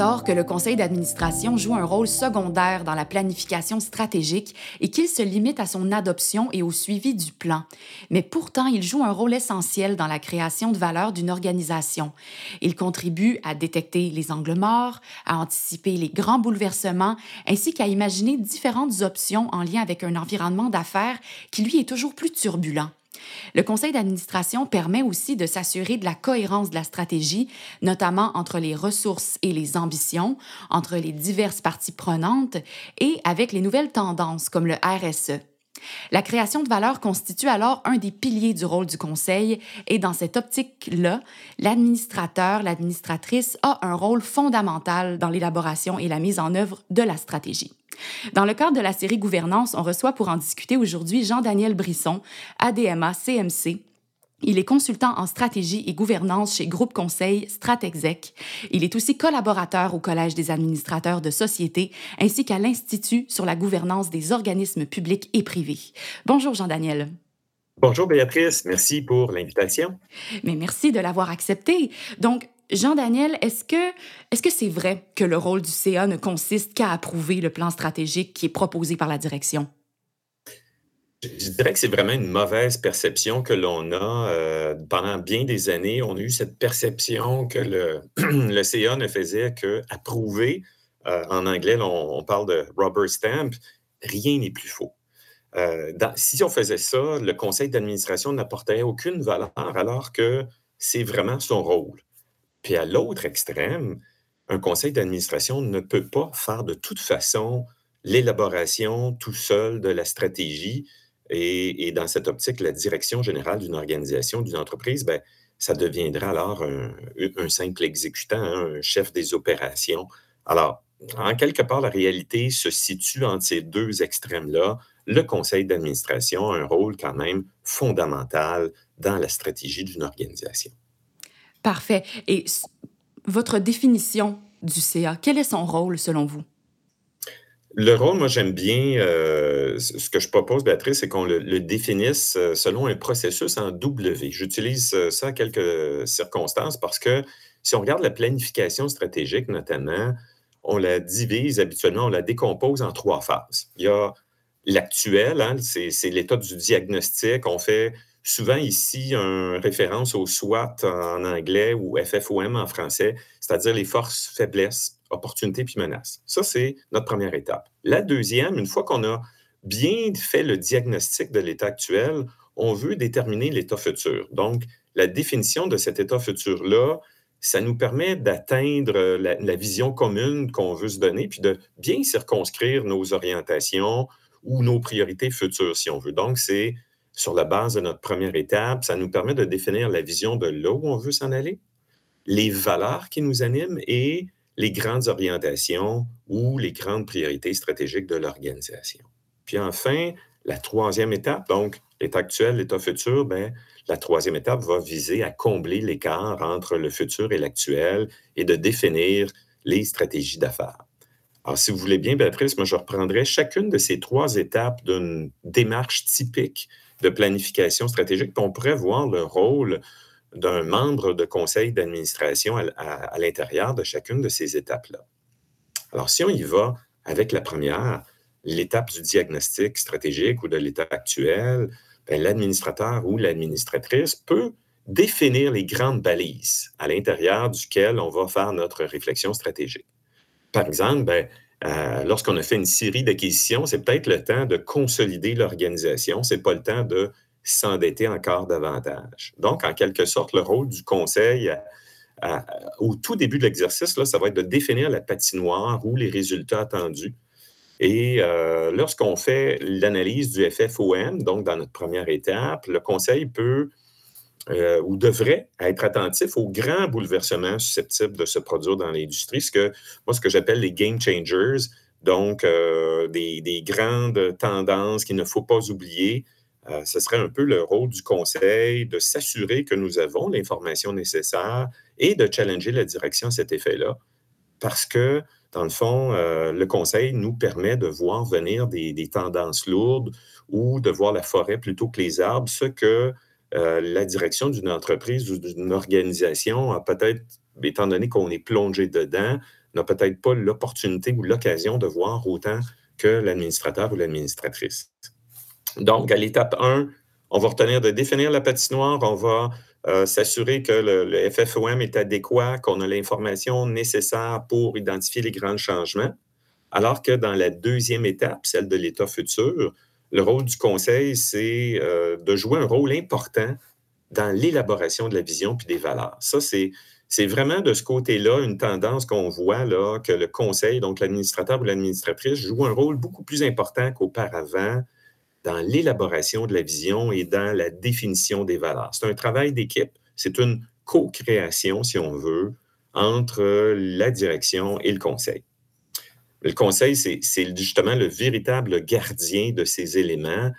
Que le conseil d'administration joue un rôle secondaire dans la planification stratégique et qu'il se limite à son adoption et au suivi du plan. Mais pourtant, il joue un rôle essentiel dans la création de valeur d'une organisation. Il contribue à détecter les angles morts, à anticiper les grands bouleversements, ainsi qu'à imaginer différentes options en lien avec un environnement d'affaires qui, lui, est toujours plus turbulent. Le conseil d'administration permet aussi de s'assurer de la cohérence de la stratégie, notamment entre les ressources et les ambitions, entre les diverses parties prenantes et avec les nouvelles tendances comme le RSE. La création de valeur constitue alors un des piliers du rôle du conseil et dans cette optique-là, l'administrateur, l'administratrice a un rôle fondamental dans l'élaboration et la mise en œuvre de la stratégie. Dans le cadre de la série Gouvernance, on reçoit pour en discuter aujourd'hui Jean-Daniel Brisson, ADMA CMC, il est consultant en stratégie et gouvernance chez Groupe Conseil Stratexec. Il est aussi collaborateur au Collège des administrateurs de société ainsi qu'à l'Institut sur la gouvernance des organismes publics et privés. Bonjour Jean-Daniel. Bonjour Béatrice, merci pour l'invitation. Mais merci de l'avoir accepté. Donc, Jean-Daniel, est-ce que est-ce que c'est vrai que le rôle du CA ne consiste qu'à approuver le plan stratégique qui est proposé par la direction? Je dirais que c'est vraiment une mauvaise perception que l'on a. Euh, pendant bien des années, on a eu cette perception que le, CA ne faisait qu'approuver. Euh, en anglais, on, parle de rubber stamp. Rien n'est plus faux. Euh, si on faisait ça, le conseil d'administration n'apporterait aucune valeur alors que c'est vraiment son rôle. Puis à l'autre extrême, un conseil d'administration ne peut pas faire de toute façon l'élaboration tout seul de la stratégie. Et, dans cette optique, la direction générale d'une organisation, d'une entreprise, ben, ça deviendra alors un, simple exécutant, hein, un chef des opérations. Alors, en quelque part, la réalité se situe entre ces deux extrêmes-là. Le conseil d'administration a un rôle quand même fondamental dans la stratégie d'une organisation. Parfait. Et votre définition du CA, quel est son rôle selon vous? Le rôle, moi, j'aime bien euh, ce que je propose, Béatrice, c'est qu'on le, définisse euh, selon un processus en W. J'utilise euh, ça à quelques circonstances parce que si on regarde la planification stratégique, notamment, on la divise habituellement, on la décompose en trois phases. Il y a l'actuel, hein, c'est l'état du diagnostic. On fait souvent ici une référence au SWOT en anglais ou FFOM en français, c'est-à-dire les forces, faiblesses, opportunités puis menaces. Ça, c'est notre première étape. La deuxième, une fois qu'on a bien fait le diagnostic de l'état actuel, on veut déterminer l'état futur. Donc, la définition de cet état futur-là, ça nous permet d'atteindre la, la, vision commune qu'on veut se donner, puis de bien circonscrire nos orientations ou nos priorités futures, si on veut. Donc, c'est sur la base de notre première étape, ça nous permet de définir la vision de là où on veut s'en aller, les valeurs qui nous animent et les grandes orientations ou les grandes priorités stratégiques de l'organisation. Puis enfin, la troisième étape, donc l'état actuel, l'état futur, ben, la troisième étape va viser à combler l'écart entre le futur et l'actuel et de définir les stratégies d'affaires. Alors, si vous voulez bien, Béatrice, moi, je reprendrai chacune de ces trois étapes d'une démarche typique de planification stratégique. on pourrait voir le rôle d'un membre de conseil d'administration à, l'intérieur de chacune de ces étapes-là. Alors, si on y va avec la première, l'étape du diagnostic stratégique ou de l'état actuel, ben, l'administrateur ou l'administratrice peut définir les grandes balises à l'intérieur duquel on va faire notre réflexion stratégique. Par exemple, ben, euh, lorsqu'on a fait une série d'acquisitions, c'est peut-être le temps de consolider l'organisation, ce n'est pas le temps de s'endetter encore davantage. Donc, en quelque sorte, le rôle du conseil au tout début de l'exercice, ça va être de définir la patinoire ou les résultats attendus. Et euh, lorsqu'on fait l'analyse du FFOM, donc dans notre première étape, le conseil peut euh, ou devrait être attentif aux grands bouleversements susceptibles de se produire dans l'industrie, ce que moi, ce que j'appelle les game changers, donc euh, des, des, grandes tendances qu'il ne faut pas oublier. Euh, ce serait un peu le rôle du conseil de s'assurer que nous avons l'information nécessaire et de challenger la direction à cet effet-là. Parce que Dans le fond, euh, le conseil nous permet de voir venir des, tendances lourdes ou de voir la forêt plutôt que les arbres, ce que euh, la direction d'une entreprise ou d'une organisation a peut-être, étant donné qu'on est plongé dedans, n'a peut-être pas l'opportunité ou l'occasion de voir autant que l'administrateur ou l'administratrice. Donc, à l'étape 1, on va retenir de définir la patinoire, on va euh, s'assurer que le, FFOM est adéquat, qu'on a l'information nécessaire pour identifier les grands changements. Alors que dans la deuxième étape, celle de l'état futur, le rôle du conseil, c'est euh, de jouer un rôle important dans l'élaboration de la vision puis des valeurs. Ça, c'est, c'est vraiment de ce côté-là une tendance qu'on voit là, que le conseil, donc l'administrateur ou l'administratrice, joue un rôle beaucoup plus important qu'auparavant dans l'élaboration de la vision et dans la définition des valeurs. C'est un travail d'équipe, c'est une co-création, si on veut, entre la direction et le conseil. Le conseil, c'est justement le véritable gardien de ces éléments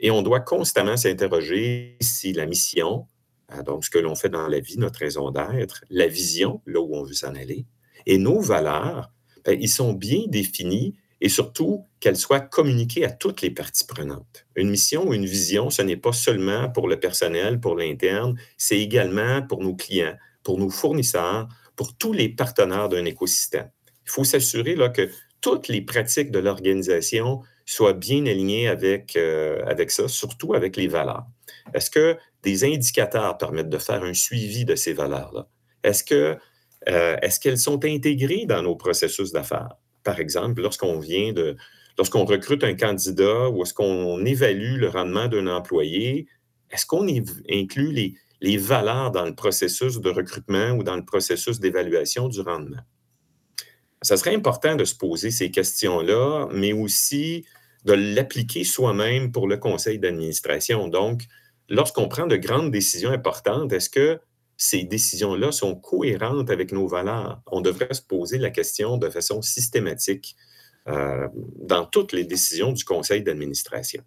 et on doit constamment s'interroger si la mission, hein, donc ce que l'on fait dans la vie, notre raison d'être, la vision, là où on veut s'en aller, et nos valeurs, bien, ils sont bien définis et surtout qu'elles soient communiquées à toutes les parties prenantes. Une mission ou une vision, ce n'est pas seulement pour le personnel, pour l'interne, c'est également pour nos clients, pour nos fournisseurs, pour tous les partenaires d'un écosystème. Il faut s'assurer que toutes les pratiques de l'organisation soient bien alignées avec, euh, avec ça, surtout avec les valeurs. Est-ce que des indicateurs permettent de faire un suivi de ces valeurs-là? Est-ce que euh, est-ce qu'elles sont intégrées dans nos processus d'affaires? Par exemple, lorsqu'on vient de lorsqu'on recrute un candidat ou est-ce qu'on évalue le rendement d'un employé, est-ce qu'on inclut les, les valeurs dans le processus de recrutement ou dans le processus d'évaluation du rendement? ça serait important de se poser ces questions-là, mais aussi de l'appliquer soi-même pour le conseil d'administration. Donc, lorsqu'on prend de grandes décisions importantes, est-ce que ces décisions-là sont cohérentes avec nos valeurs? On devrait se poser la question de façon systématique euh, dans toutes les décisions du conseil d'administration.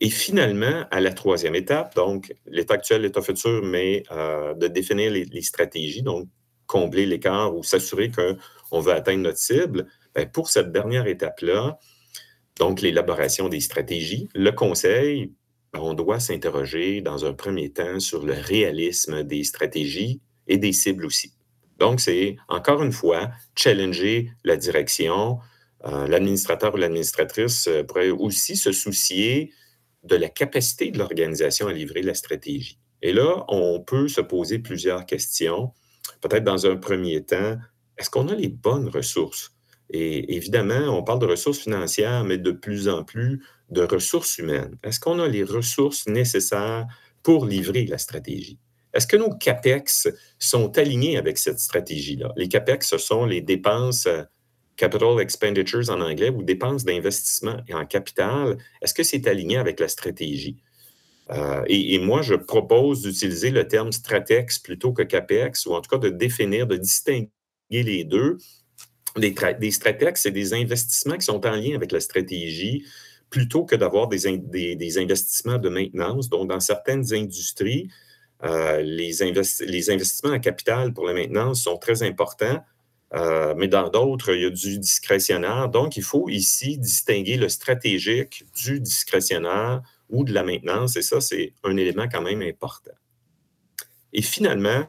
Et finalement, à la troisième étape, donc l'état actuel, l'état futur, mais euh, de définir les, stratégies, donc combler l'écart ou s'assurer qu'on veut atteindre notre cible, bien, pour cette dernière étape-là, donc l'élaboration des stratégies, le conseil, ben, on doit s'interroger dans un premier temps sur le réalisme des stratégies et des cibles aussi. Donc, c'est encore une fois challenger la direction. Euh, l'administrateur ou l'administratrice euh, pourrait aussi se soucier de la capacité de l'organisation à livrer la stratégie. Et là, on peut se poser plusieurs questions peut-être dans un premier temps, est-ce qu'on a les bonnes ressources? Et évidemment, on parle de ressources financières, mais de plus en plus de ressources humaines. Est-ce qu'on a les ressources nécessaires pour livrer la stratégie? Est-ce que nos CAPEX sont alignés avec cette stratégie-là? Les CAPEX, ce sont les dépenses, euh, capital expenditures en anglais, ou dépenses d'investissement en capital. Est-ce que c'est aligné avec la stratégie? Euh, et, moi, je propose d'utiliser le terme stratex plutôt que capex, ou en tout cas de définir, de distinguer les deux. Des, des c'est des investissements qui sont en lien avec la stratégie plutôt que d'avoir des, des, investissements de maintenance. Donc, dans certaines industries, euh, les, les, investissements en capital pour la maintenance sont très importants, euh, mais dans d'autres, il y a du discrétionnaire. Donc, il faut ici distinguer le stratégique du discrétionnaire ou de la maintenance, et ça, c'est un élément quand même important. Et finalement,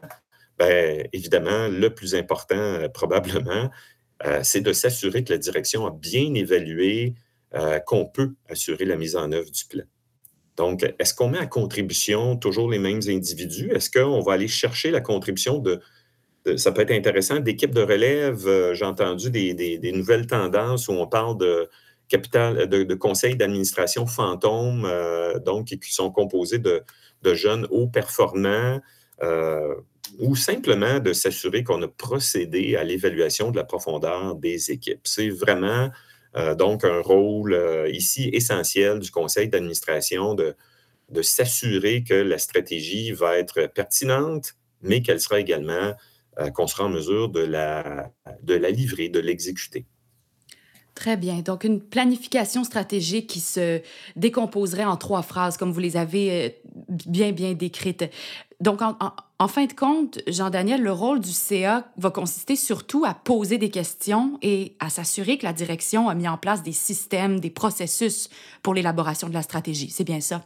bien, évidemment, le plus important euh, probablement, euh, c'est de s'assurer que la direction a bien évalué euh, qu'on peut assurer la mise en œuvre du plan. Donc, est-ce qu'on met à contribution toujours les mêmes individus? Est-ce qu'on va aller chercher la contribution de, ça peut être intéressant, d'équipes de relève? J'ai entendu des, nouvelles tendances où on parle de capital, de, conseils d'administration fantômes, euh, donc qui sont composés de, jeunes hauts performants, euh, ou simplement de s'assurer qu'on a procédé à l'évaluation de la profondeur des équipes. C'est vraiment euh, donc un rôle ici essentiel du conseil d'administration de, de s'assurer que la stratégie va être pertinente, mais qu'elle sera également, qu'on sera en mesure de la, de la livrer, de l'exécuter. Très bien. Donc, une planification stratégique qui se décomposerait en trois phrases, comme vous les avez euh, bien, bien décrites. Donc, En fin de compte, Jean-Daniel, le rôle du CA va consister surtout à poser des questions et à s'assurer que la direction a mis en place des systèmes, des processus pour l'élaboration de la stratégie. C'est bien ça?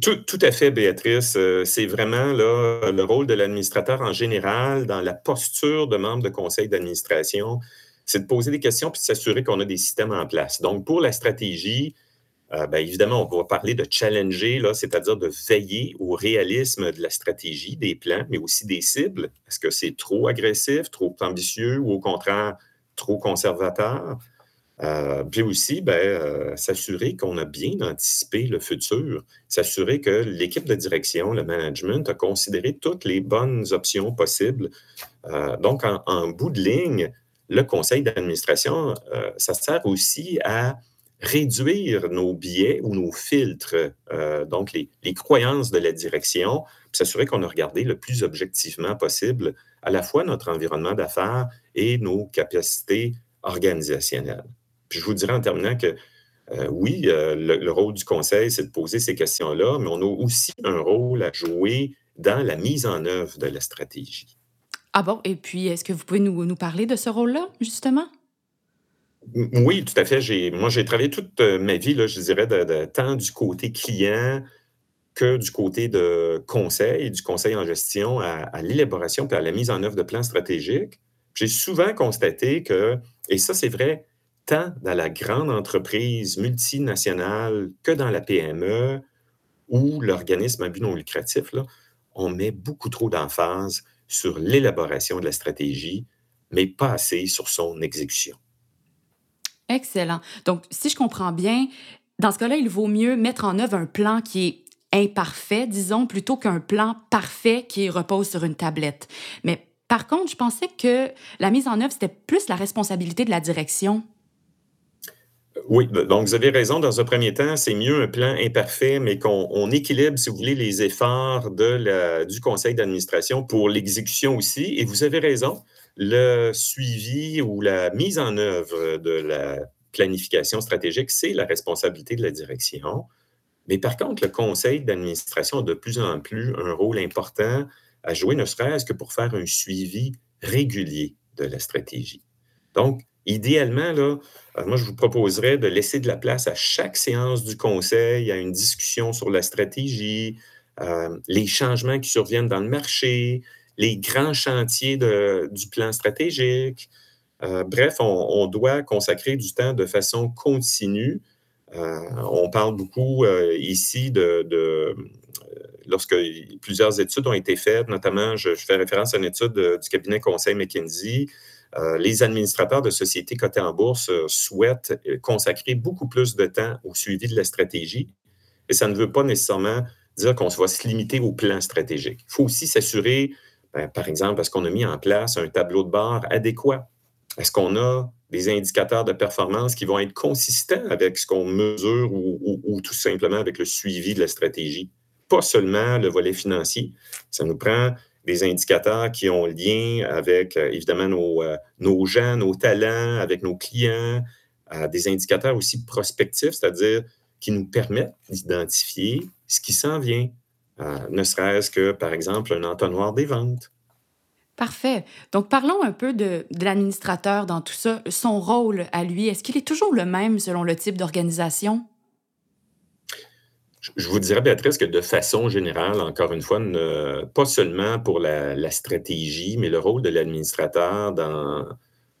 Tout, tout à fait, Béatrice. Euh, c'est vraiment là, le rôle de l'administrateur en général dans la posture de membre de conseil d'administration, c'est de poser des questions puis de s'assurer qu'on a des systèmes en place. Donc, pour la stratégie, euh, bien, évidemment, on va parler de challenger, c'est-à-dire de veiller au réalisme de la stratégie, des plans, mais aussi des cibles. Est-ce que c'est trop agressif, trop ambitieux ou au contraire trop conservateur? Euh, puis aussi, ben, euh, s'assurer qu'on a bien anticipé le futur, s'assurer que l'équipe de direction, le management, a considéré toutes les bonnes options possibles. donc, en, bout de ligne, le conseil d'administration, ça sert aussi à réduire nos biais ou nos filtres, euh, donc les, croyances de la direction, puis s'assurer qu'on a regardé le plus objectivement possible à la fois notre environnement d'affaires et nos capacités organisationnelles. Puis je vous dirais en terminant que euh, oui, euh, le, rôle du conseil, c'est de poser ces questions-là, mais on a aussi un rôle à jouer dans la mise en œuvre de la stratégie. Ah bon, et puis est-ce que vous pouvez nous, nous parler de ce rôle-là, justement? Oui, tout à fait. moi, j'ai travaillé toute euh, ma vie, je dirais, tant du côté client que du côté de conseil, du conseil en gestion à, l'élaboration et à la mise en œuvre de plans stratégiques. J'ai souvent constaté que, et ça, c'est vrai, tant dans la grande entreprise multinationale que dans la PME ou l'organisme à but non lucratif, on met beaucoup trop d'emphase sur l'élaboration de la stratégie, mais pas assez sur son exécution. Excellent. Donc, si je comprends bien, dans ce cas-là, il vaut mieux mettre en œuvre un plan qui est imparfait, disons, plutôt qu'un plan parfait qui repose sur une tablette. Mais par contre, je pensais que la mise en œuvre, c'était plus la responsabilité de la direction. Oui, donc vous avez raison. Dans un premier temps, c'est mieux un plan imparfait, mais qu'on équilibre, si vous voulez, les efforts de la, du conseil d'administration pour l'exécution aussi. Et vous avez raison le suivi ou la mise en œuvre de la planification stratégique, c'est la responsabilité de la direction. Mais par contre, le conseil d'administration a de plus en plus un rôle important à jouer, ne serait-ce que pour faire un suivi régulier de la stratégie. Donc, idéalement, euh, moi, je vous proposerais de laisser de la place à chaque séance du conseil à une discussion sur la stratégie, euh, les changements qui surviennent dans le marché, les grands chantiers du plan stratégique. Euh, bref, on, doit consacrer du temps de façon continue. Euh, on parle beaucoup euh, ici de, lorsque plusieurs études ont été faites, notamment, je, fais référence à une étude du cabinet Conseil McKinsey. les administrateurs de sociétés cotées en bourse souhaitent consacrer beaucoup plus de temps au suivi de la stratégie. Et ça ne veut pas nécessairement dire qu'on va se limiter au plan stratégique. Il faut aussi s'assurer ben, par exemple, est-ce qu'on a mis en place un tableau de bord adéquat? Est-ce qu'on a des indicateurs de performance qui vont être consistants avec ce qu'on mesure ou, tout simplement avec le suivi de la stratégie? Pas seulement le volet financier. Ça nous prend des indicateurs qui ont lien avec, euh, évidemment, nos, euh, nos, gens, nos talents, avec nos clients, euh, des indicateurs aussi prospectifs, c'est-à-dire qui nous permettent d'identifier ce qui s'en vient, ne serait-ce que, par exemple, un entonnoir des ventes. Parfait. Donc, parlons un peu de, l'administrateur dans tout ça. Son rôle à lui, est-ce qu'il est toujours le même selon le type d'organisation? Je vous dirais, Béatrice, que de façon générale, encore une fois, pas seulement pour la, stratégie, mais le rôle de l'administrateur dans,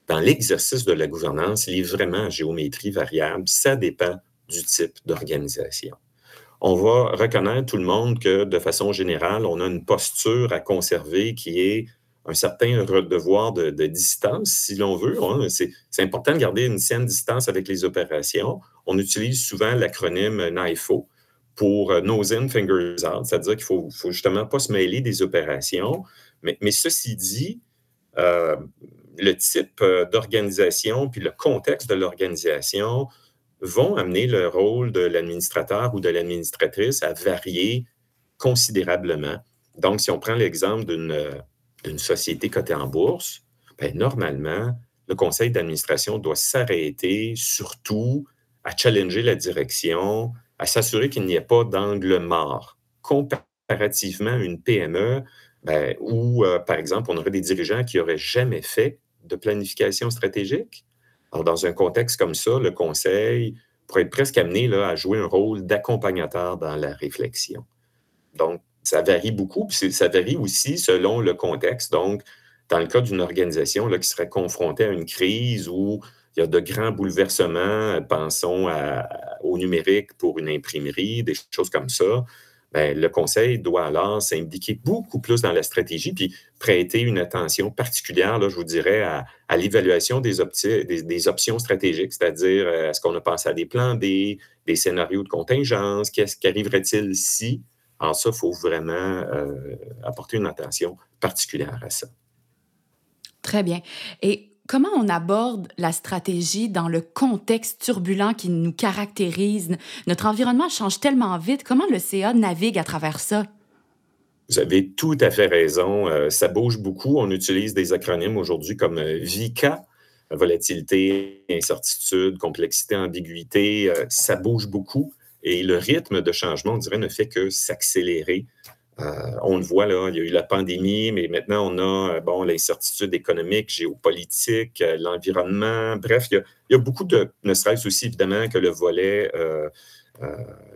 dans l'exercice de la gouvernance, il est vraiment à géométrie variable. Ça dépend du type d'organisation on va reconnaître tout le monde que de façon générale, on a une posture à conserver qui est un certain devoir de, distance, si l'on veut. C'est important de garder une saine distance avec les opérations. On utilise souvent l'acronyme NIFO pour euh, Nose in, Fingers out, c'est-à-dire qu'il ne faut, justement pas se mêler des opérations. Mais, ceci dit, euh, le type euh, d'organisation puis le contexte de l'organisation vont amener le rôle de l'administrateur ou de l'administratrice à varier considérablement. Donc, si on prend l'exemple d'une société cotée en bourse, bien, normalement, le conseil d'administration doit s'arrêter surtout à challenger la direction, à s'assurer qu'il n'y ait pas d'angle mort. Comparativement à une PME, Ben, ou, euh, par exemple, on aurait des dirigeants qui n'auraient jamais fait de planification stratégique. Alors, dans un contexte comme ça, le conseil pourrait être presque amené à jouer un rôle d'accompagnateur dans la réflexion. Donc, ça varie beaucoup, puis ça varie aussi selon le contexte. Donc, dans le cas d'une organisation là, qui serait confrontée à une crise où il y a de grands bouleversements, pensons au numérique pour une imprimerie, des choses comme ça, ben, le conseil doit alors s'impliquer beaucoup plus dans la stratégie, puis prêter une attention particulière, là, je vous dirais, à, l'évaluation des, options stratégiques, c'est-à-dire euh, est-ce qu'on a pensé à des plans B, des scénarios de contingence, qu'est-ce qui arriverait-il si? Alors ça, il faut vraiment euh, apporter une attention particulière à ça. Très bien. Et comment on aborde la stratégie dans le contexte turbulent qui nous caractérise? Notre environnement change tellement vite. Comment le CA navigue à travers ça? Vous avez tout à fait raison. Euh, ça bouge beaucoup. On utilise des acronymes aujourd'hui comme euh, VICA, volatilité, incertitude, complexité, ambiguïté. ça bouge beaucoup. Et le rythme de changement, on dirait, ne fait que s'accélérer. Euh, on le voit, là, il y a eu la pandémie, mais maintenant, on a euh, bon, l'incertitude économique, géopolitique, euh, l'environnement. Bref, il y, a, beaucoup de, ne serait-ce aussi évidemment que le volet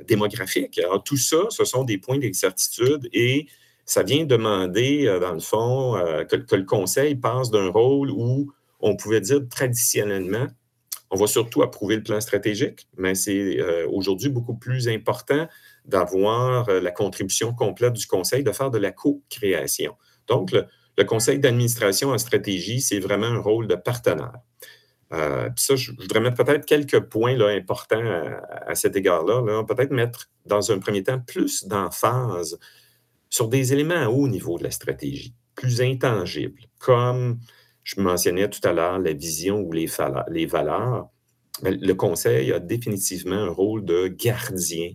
démographique. Alors, tout ça, ce sont des points d'incertitude et ça vient demander, dans le fond, que, que, le Conseil passe d'un rôle où on pouvait dire traditionnellement, on va surtout approuver le plan stratégique, mais c'est aujourd'hui beaucoup plus important d'avoir euh, la contribution complète du conseil, de faire de la co-création. Donc, le, conseil d'administration en stratégie, c'est vraiment un rôle de partenaire. Euh, puis ça, je, voudrais mettre peut-être quelques points là, importants à, cet égard-là. peut être mettre, dans un premier temps, plus d'emphase sur des éléments à haut niveau de la stratégie, plus intangibles, comme je mentionnais tout à l'heure, la vision ou les, les valeurs. Le conseil a définitivement un rôle de gardien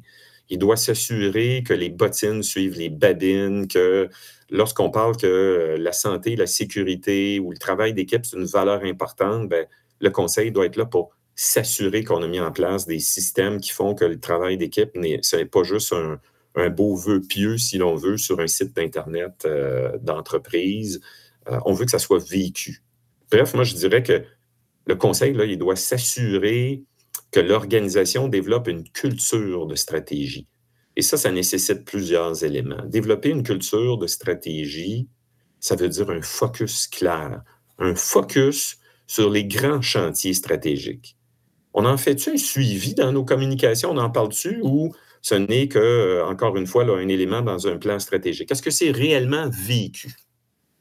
il doit s'assurer que les bottines suivent les babines, que lorsqu'on parle que euh, la santé, la sécurité ou le travail d'équipe, c'est une valeur importante, bien, le conseil doit être là pour s'assurer qu'on a mis en place des systèmes qui font que le travail d'équipe, n'est pas juste un, beau vœu pieux, si l'on veut, sur un site d'Internet euh, d'entreprise. Euh, on veut que ça soit vécu. Bref, moi, je dirais que le conseil, là, il doit s'assurer que l'organisation développe une culture de stratégie. Et ça, ça nécessite plusieurs éléments. Développer une culture de stratégie, ça veut dire un focus clair, un focus sur les grands chantiers stratégiques. On en fait-tu un suivi dans nos communications? On en parle-tu ou ce n'est que, euh, encore une fois, un élément dans un plan stratégique? Est-ce que c'est réellement vécu?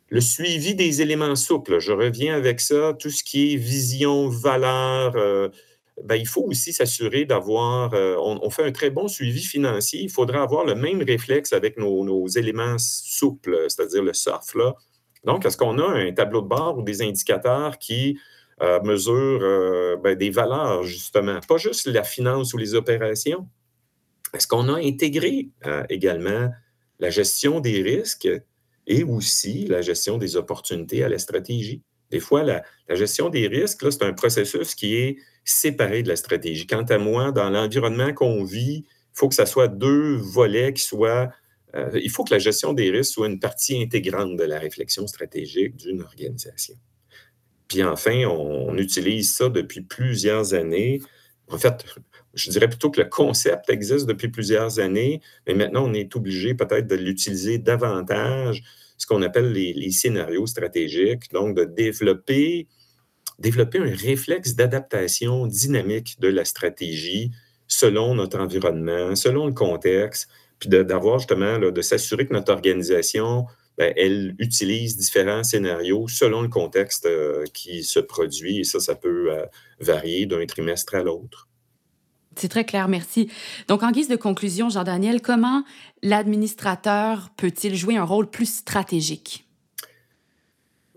Le suivi des éléments souples, je reviens avec ça, tout ce qui est vision, valeur, euh, ben, il faut aussi s'assurer d'avoir, euh, on, fait un très bon suivi financier, il faudra avoir le même réflexe avec nos, éléments souples, c'est-à-dire le soft. Là. Donc, est-ce qu'on a un tableau de bord ou des indicateurs qui euh, mesurent euh, ben, des valeurs, justement, pas juste la finance ou les opérations? Est-ce qu'on a intégré également la gestion des risques et aussi la gestion des opportunités à la stratégie? Des fois, la, gestion des risques, c'est un processus qui est séparé de la stratégie. Quant à moi, dans l'environnement qu'on vit, il faut que ça soit deux volets qui soient. Euh, il faut que la gestion des risques soit une partie intégrante de la réflexion stratégique d'une organisation. Puis enfin, on, utilise ça depuis plusieurs années. En fait, je dirais plutôt que le concept existe depuis plusieurs années, mais maintenant, on est obligé peut-être de l'utiliser davantage ce qu'on appelle les, scénarios stratégiques, donc de développer, développer un réflexe d'adaptation dynamique de la stratégie selon notre environnement, selon le contexte, puis d'avoir justement, de s'assurer que notre organisation, ben, elle utilise différents scénarios selon le contexte euh, qui se produit, et ça, ça peut euh, varier d'un trimestre à l'autre. C'est très clair, merci. Donc, en guise de conclusion, Jean-Daniel, comment l'administrateur peut-il jouer un rôle plus stratégique?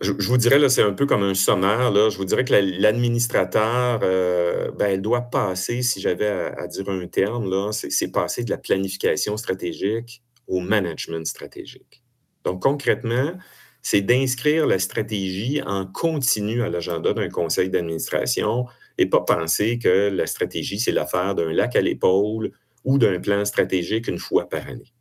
Je, vous dirais, là, c'est un peu comme un sommaire. Je vous dirais que l'administrateur, euh, ben, elle doit passer, si j'avais à, dire un terme, c'est passer de la planification stratégique au management stratégique. Donc, concrètement, c'est d'inscrire la stratégie en continu à l'agenda d'un conseil d'administration et pas penser que la stratégie, c'est l'affaire d'un lac à l'épaule ou d'un plan stratégique une fois par année.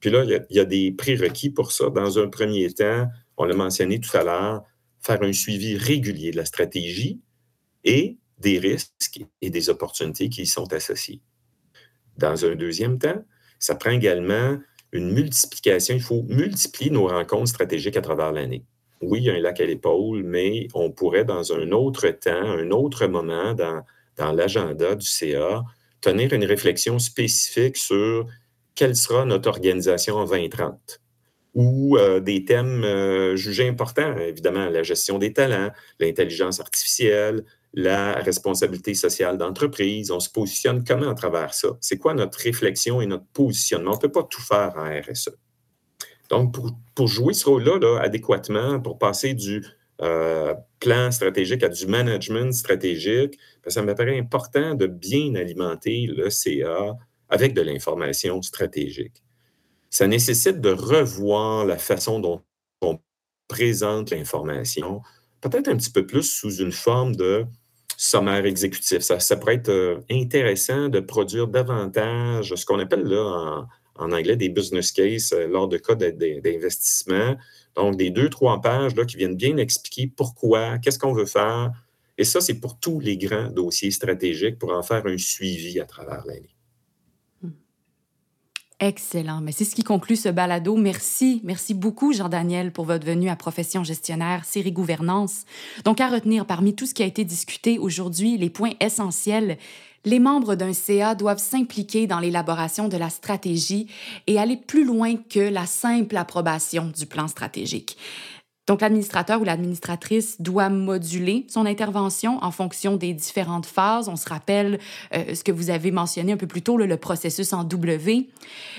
Puis là, il y, a, des prérequis pour ça. Dans un premier temps, on l'a mentionné tout à l'heure, faire un suivi régulier de la stratégie et des risques et des opportunités qui y sont associés. Dans un deuxième temps, ça prend également une multiplication. Il faut multiplier nos rencontres stratégiques à travers l'année. Oui, il y a un lac à l'épaule, mais on pourrait, dans un autre temps, un autre moment dans, dans l'agenda du CA, tenir une réflexion spécifique sur quelle sera notre organisation en 2030 ou euh, des thèmes euh, jugés importants, évidemment, la gestion des talents, l'intelligence artificielle, la responsabilité sociale d'entreprise. On se positionne comment à travers ça? C'est quoi notre réflexion et notre positionnement? On ne peut pas tout faire en RSE. Donc, pour, jouer ce rôle-là adéquatement, pour passer du euh, plan stratégique à du management stratégique, ben, ça me paraît important de bien alimenter le CA avec de l'information stratégique. Ça nécessite de revoir la façon dont on présente l'information, peut-être un petit peu plus sous une forme de sommaire exécutif. Ça, pourrait être euh, intéressant de produire davantage ce qu'on appelle là en, anglais des business cases euh, lors de cas d'investissement. Donc, des deux, trois pages là, qui viennent bien expliquer pourquoi, qu'est-ce qu'on veut faire. Et ça, c'est pour tous les grands dossiers stratégiques pour en faire un suivi à travers l'année. Excellent. Mais c'est ce qui conclut ce balado. Merci. Merci beaucoup, Jean-Daniel, pour votre venue à Profession gestionnaire, série gouvernance. Donc, à retenir parmi tout ce qui a été discuté aujourd'hui, les points essentiels. Les membres d'un CA doivent s'impliquer dans l'élaboration de la stratégie et aller plus loin que la simple approbation du plan stratégique. Donc, l'administrateur ou l'administratrice doit moduler son intervention en fonction des différentes phases. On se rappelle euh, ce que vous avez mentionné un peu plus tôt, le processus en W.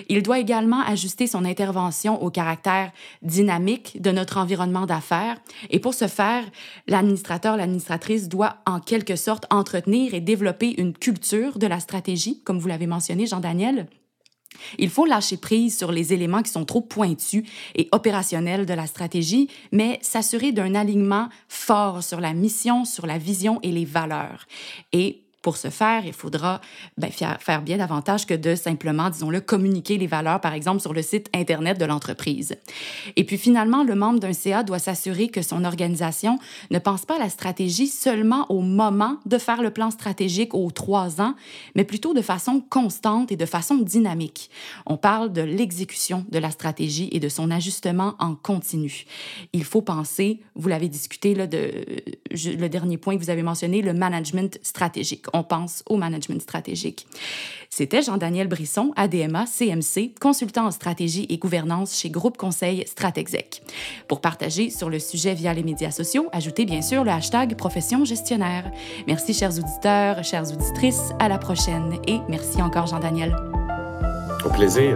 Il doit également ajuster son intervention au caractère dynamique de notre environnement d'affaires. Et pour ce faire, l'administrateur, l'administratrice doit en quelque sorte entretenir et développer une culture de la stratégie, comme vous l'avez mentionné, Jean-Daniel. Il faut lâcher prise sur les éléments qui sont trop pointus et opérationnels de la stratégie, mais s'assurer d'un alignement fort sur la mission, sur la vision et les valeurs. Et pour ce faire, il faudra ben, faire bien davantage que de simplement, disons-le, communiquer les valeurs, par exemple, sur le site Internet de l'entreprise. Et puis finalement, le membre d'un CA doit s'assurer que son organisation ne pense pas à la stratégie seulement au moment de faire le plan stratégique aux trois ans, mais plutôt de façon constante et de façon dynamique. On parle de l'exécution de la stratégie et de son ajustement en continu. Il faut penser, vous l'avez discuté, là, de, le dernier point que vous avez mentionné, le management stratégique on pense au management stratégique. C'était Jean-Daniel Brisson, ADMA, CMC, consultant en stratégie et gouvernance chez Groupe Conseil Stratexec. Pour partager sur le sujet via les médias sociaux, ajoutez bien sûr le hashtag Profession gestionnaire. Merci chers auditeurs, chères auditrices, à la prochaine et merci encore Jean-Daniel. Au plaisir.